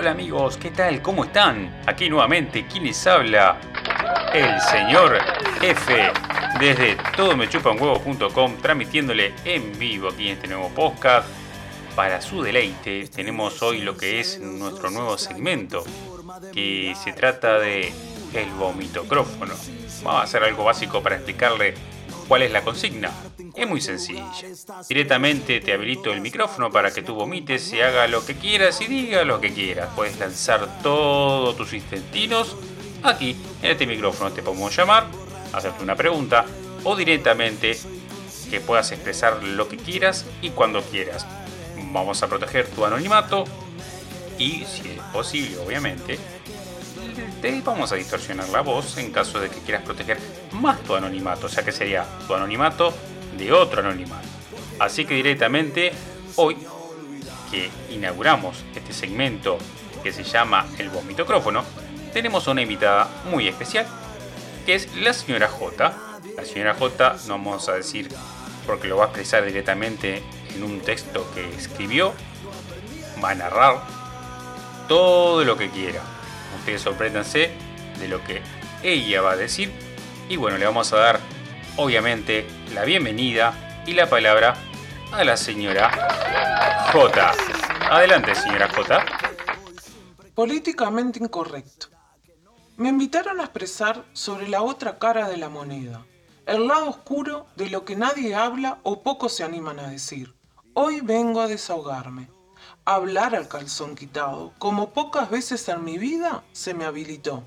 Hola amigos, ¿qué tal? ¿Cómo están? Aquí nuevamente, ¿quién les habla? El señor F desde todomechupanhuevo.com transmitiéndole en vivo aquí en este nuevo podcast. Para su deleite tenemos hoy lo que es nuestro nuevo segmento que se trata de el vomitocrófono. Vamos a hacer algo básico para explicarle cuál es la consigna. Es muy sencilla. Directamente te habilito el micrófono para que tú vomites y haga lo que quieras y diga lo que quieras. Puedes lanzar todos tus intestinos aquí en este micrófono. Te podemos llamar, hacerte una pregunta o directamente que puedas expresar lo que quieras y cuando quieras. Vamos a proteger tu anonimato y si es posible, obviamente, te vamos a distorsionar la voz en caso de que quieras proteger más tu anonimato, o sea que sería tu anonimato de otro anonimato. Así que directamente hoy que inauguramos este segmento que se llama el vomitocrófono, tenemos una invitada muy especial, que es la señora J. La señora J no vamos a decir porque lo va a expresar directamente en un texto que escribió, va a narrar todo lo que quiera. Ustedes sorpréndanse de lo que ella va a decir. Y bueno, le vamos a dar obviamente la bienvenida y la palabra a la señora J. Adelante, señora J. Políticamente incorrecto. Me invitaron a expresar sobre la otra cara de la moneda, el lado oscuro de lo que nadie habla o pocos se animan a decir. Hoy vengo a desahogarme hablar al calzón quitado, como pocas veces en mi vida se me habilitó.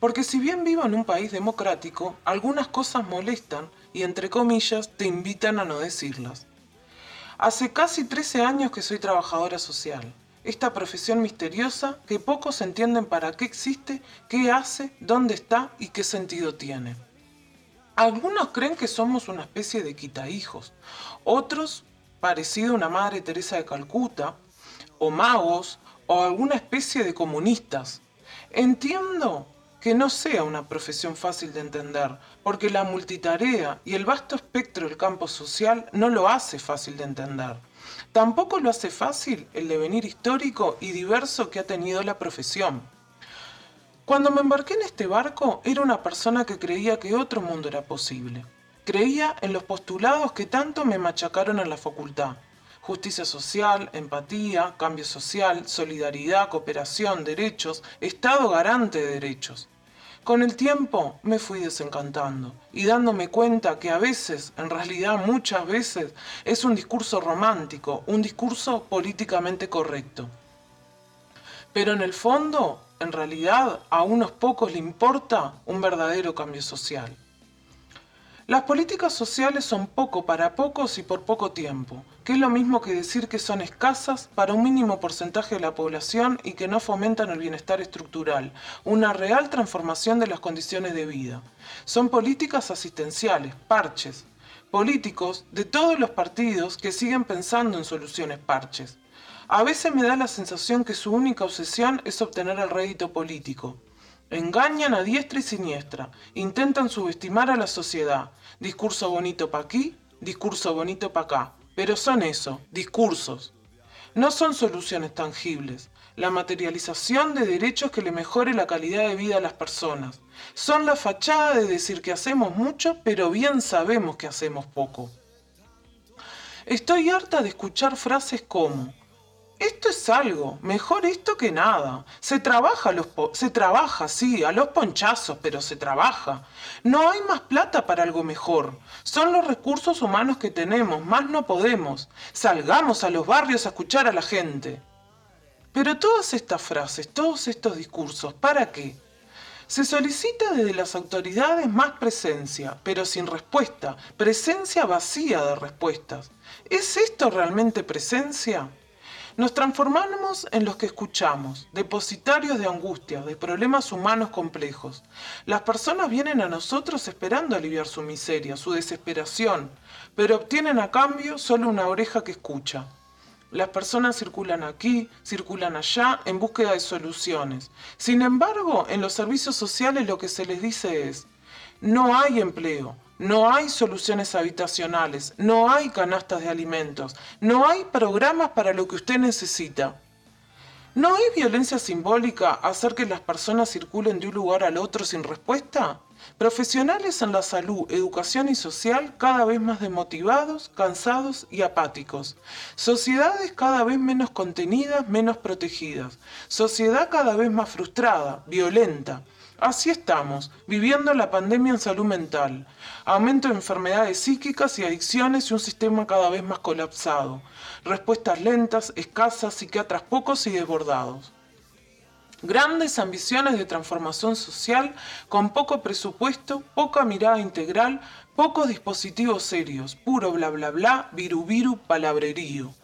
Porque si bien vivo en un país democrático, algunas cosas molestan y entre comillas te invitan a no decirlas. Hace casi 13 años que soy trabajadora social, esta profesión misteriosa que pocos entienden para qué existe, qué hace, dónde está y qué sentido tiene. Algunos creen que somos una especie de quitahijos, otros parecido a una madre Teresa de Calcuta, o magos o alguna especie de comunistas. Entiendo que no sea una profesión fácil de entender, porque la multitarea y el vasto espectro del campo social no lo hace fácil de entender. Tampoco lo hace fácil el devenir histórico y diverso que ha tenido la profesión. Cuando me embarqué en este barco era una persona que creía que otro mundo era posible. Creía en los postulados que tanto me machacaron en la facultad justicia social, empatía, cambio social, solidaridad, cooperación, derechos, Estado garante de derechos. Con el tiempo me fui desencantando y dándome cuenta que a veces, en realidad muchas veces, es un discurso romántico, un discurso políticamente correcto. Pero en el fondo, en realidad, a unos pocos le importa un verdadero cambio social. Las políticas sociales son poco para pocos y por poco tiempo, que es lo mismo que decir que son escasas para un mínimo porcentaje de la población y que no fomentan el bienestar estructural, una real transformación de las condiciones de vida. Son políticas asistenciales, parches, políticos de todos los partidos que siguen pensando en soluciones parches. A veces me da la sensación que su única obsesión es obtener el rédito político. Engañan a diestra y siniestra, intentan subestimar a la sociedad. Discurso bonito para aquí, discurso bonito para acá. Pero son eso, discursos. No son soluciones tangibles. La materialización de derechos que le mejore la calidad de vida a las personas. Son la fachada de decir que hacemos mucho, pero bien sabemos que hacemos poco. Estoy harta de escuchar frases como esto es algo, mejor esto que nada. Se trabaja, los se trabaja, sí, a los ponchazos, pero se trabaja. No hay más plata para algo mejor. Son los recursos humanos que tenemos, más no podemos. Salgamos a los barrios a escuchar a la gente. Pero todas estas frases, todos estos discursos, ¿para qué? Se solicita desde las autoridades más presencia, pero sin respuesta, presencia vacía de respuestas. ¿Es esto realmente presencia? Nos transformamos en los que escuchamos, depositarios de angustia, de problemas humanos complejos. Las personas vienen a nosotros esperando aliviar su miseria, su desesperación, pero obtienen a cambio solo una oreja que escucha. Las personas circulan aquí, circulan allá en búsqueda de soluciones. Sin embargo, en los servicios sociales lo que se les dice es, no hay empleo, no hay soluciones habitacionales, no hay canastas de alimentos, no hay programas para lo que usted necesita. ¿No es violencia simbólica hacer que las personas circulen de un lugar al otro sin respuesta? Profesionales en la salud, educación y social cada vez más desmotivados, cansados y apáticos. Sociedades cada vez menos contenidas, menos protegidas. Sociedad cada vez más frustrada, violenta. Así estamos, viviendo la pandemia en salud mental, aumento de enfermedades psíquicas y adicciones y un sistema cada vez más colapsado, respuestas lentas, escasas, psiquiatras pocos y desbordados. Grandes ambiciones de transformación social con poco presupuesto, poca mirada integral, pocos dispositivos serios, puro bla bla bla, viru viru, palabrerío.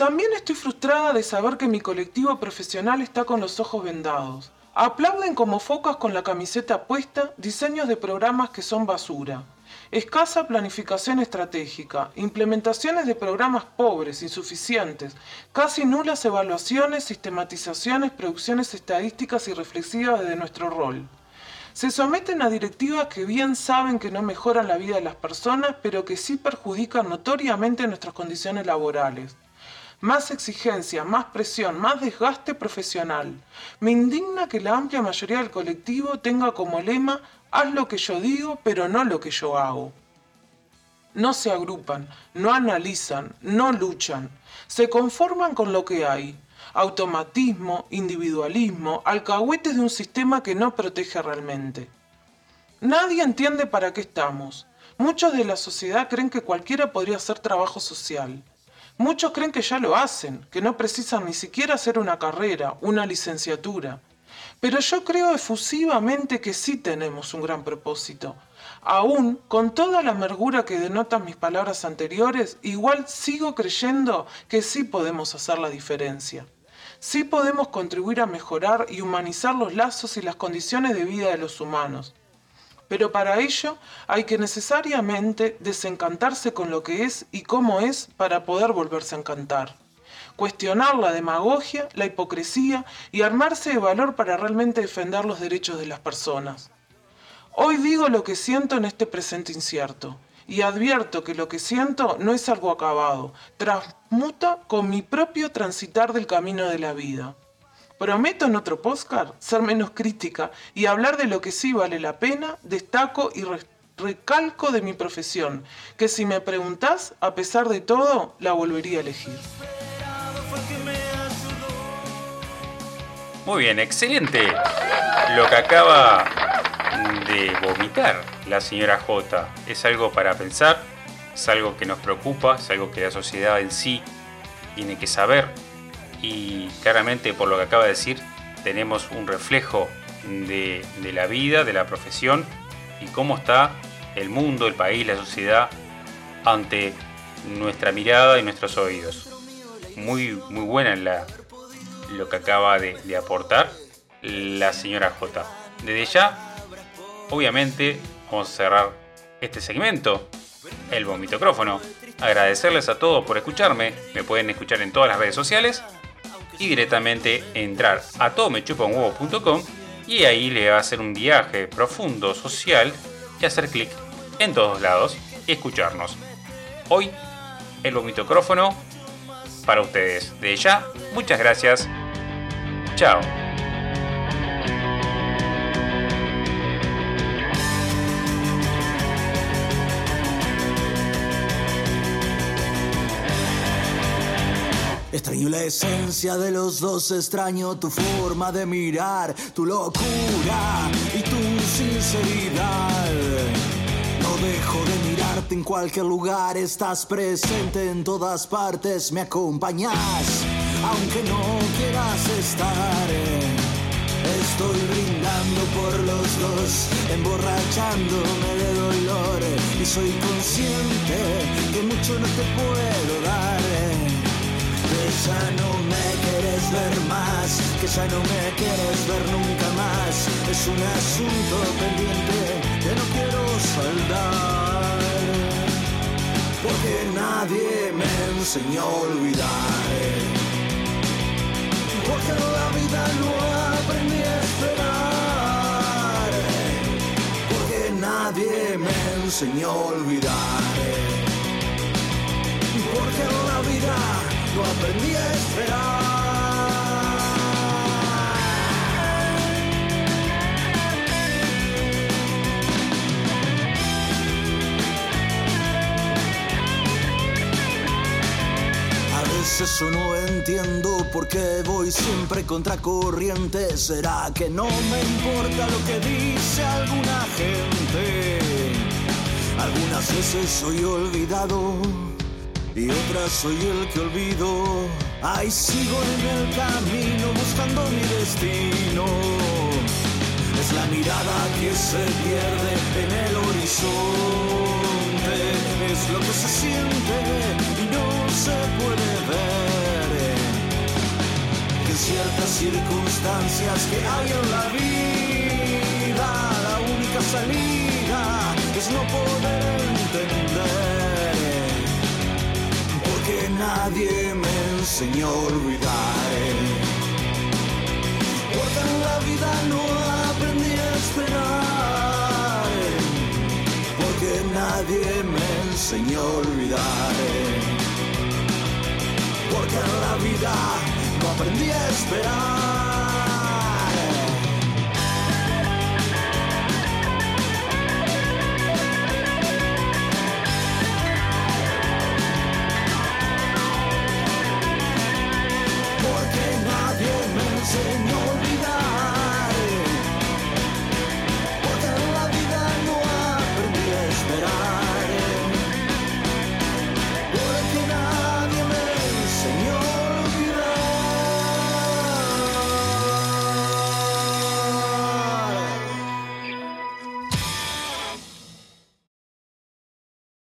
También estoy frustrada de saber que mi colectivo profesional está con los ojos vendados. Aplauden como focas con la camiseta puesta diseños de programas que son basura. Escasa planificación estratégica, implementaciones de programas pobres, insuficientes, casi nulas evaluaciones, sistematizaciones, producciones estadísticas y reflexivas de nuestro rol. Se someten a directivas que bien saben que no mejoran la vida de las personas, pero que sí perjudican notoriamente nuestras condiciones laborales más exigencia, más presión, más desgaste profesional. Me indigna que la amplia mayoría del colectivo tenga como lema haz lo que yo digo, pero no lo que yo hago. No se agrupan, no analizan, no luchan, se conforman con lo que hay. Automatismo, individualismo, alcahuetes de un sistema que no protege realmente. Nadie entiende para qué estamos. Muchos de la sociedad creen que cualquiera podría hacer trabajo social. Muchos creen que ya lo hacen, que no precisan ni siquiera hacer una carrera, una licenciatura. Pero yo creo efusivamente que sí tenemos un gran propósito. Aún con toda la amargura que denotan mis palabras anteriores, igual sigo creyendo que sí podemos hacer la diferencia. Sí podemos contribuir a mejorar y humanizar los lazos y las condiciones de vida de los humanos. Pero para ello hay que necesariamente desencantarse con lo que es y cómo es para poder volverse a encantar. Cuestionar la demagogia, la hipocresía y armarse de valor para realmente defender los derechos de las personas. Hoy digo lo que siento en este presente incierto y advierto que lo que siento no es algo acabado, transmuta con mi propio transitar del camino de la vida. Prometo en otro postcard ser menos crítica y hablar de lo que sí vale la pena, destaco y recalco de mi profesión, que si me preguntás, a pesar de todo, la volvería a elegir. Muy bien, excelente lo que acaba de vomitar la señora J. Es algo para pensar, es algo que nos preocupa, es algo que la sociedad en sí tiene que saber y claramente por lo que acaba de decir tenemos un reflejo de, la vida, de la profesión y cómo está el mundo, el país, la sociedad ante nuestra mirada y nuestros oídos. Muy, muy buena la, lo que acaba de, de aportar la señora J. Desde ya, obviamente, vamos a cerrar este segmento, el vomitocrófono. Agradecerles a todos por escucharme. Me pueden escuchar en todas las redes sociales y directamente entrar a todomechupanhuevo.com y ahí le va a hacer un viaje profundo social y hacer clic en todos lados y escucharnos. Hoy el vomitocrófono para ustedes. De ya, muchas gracias. Chao. Extraño la esencia de los dos, extraño tu forma de mirar, tu locura y tu sinceridad. No dejo de mirarte en cualquier lugar, estás presente en todas partes, me acompañas, aunque no quieras estar. Estoy brindando por los dos, emborrachándome de dolor y soy consciente que mucho no te puedo dar ya no me quieres ver más, que ya no me quieres ver nunca más. Es un asunto pendiente que no quiero saldar. Porque nadie me enseñó a olvidar. Porque la vida no aprendí a esperar. Porque nadie me enseñó a olvidar. Porque la vida aprendí a esperar. eso no entiendo por qué voy siempre contracorriente. ¿Será que no me importa lo que dice alguna gente? Algunas veces soy olvidado y otras soy el que olvido. Ahí sigo en el camino buscando mi destino. Es la mirada que se pierde en el horizonte. Es lo que se siente y no se puede ver. En ciertas circunstancias que hay en la vida, la única salida es no poder nadie me enseñó a olvidar. Porque en la vida no aprendí a esperar. Porque nadie me enseñó a olvidar. Porque en la vida no aprendí a esperar.